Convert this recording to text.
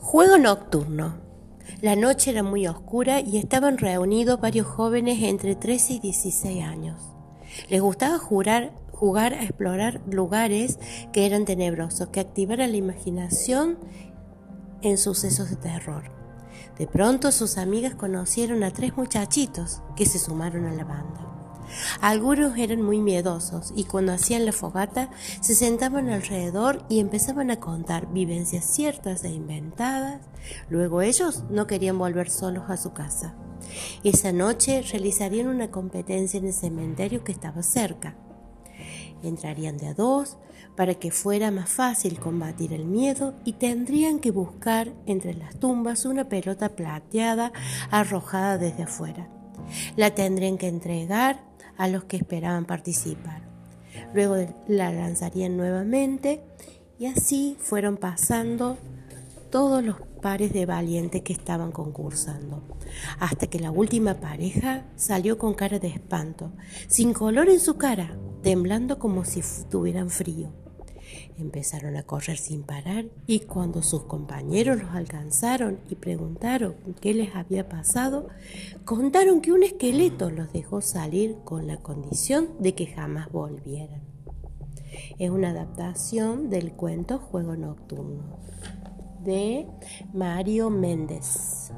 Juego nocturno. La noche era muy oscura y estaban reunidos varios jóvenes entre 13 y 16 años. Les gustaba jugar, jugar a explorar lugares que eran tenebrosos, que activaran la imaginación en sucesos de terror. De pronto sus amigas conocieron a tres muchachitos que se sumaron a la banda. Algunos eran muy miedosos y cuando hacían la fogata se sentaban alrededor y empezaban a contar vivencias ciertas e inventadas. Luego ellos no querían volver solos a su casa. Esa noche realizarían una competencia en el cementerio que estaba cerca. Entrarían de a dos para que fuera más fácil combatir el miedo y tendrían que buscar entre las tumbas una pelota plateada arrojada desde afuera. La tendrían que entregar a los que esperaban participar. Luego la lanzarían nuevamente y así fueron pasando todos los pares de valientes que estaban concursando, hasta que la última pareja salió con cara de espanto, sin color en su cara, temblando como si tuvieran frío. Empezaron a correr sin parar y cuando sus compañeros los alcanzaron y preguntaron qué les había pasado, contaron que un esqueleto los dejó salir con la condición de que jamás volvieran. Es una adaptación del cuento Juego Nocturno de Mario Méndez.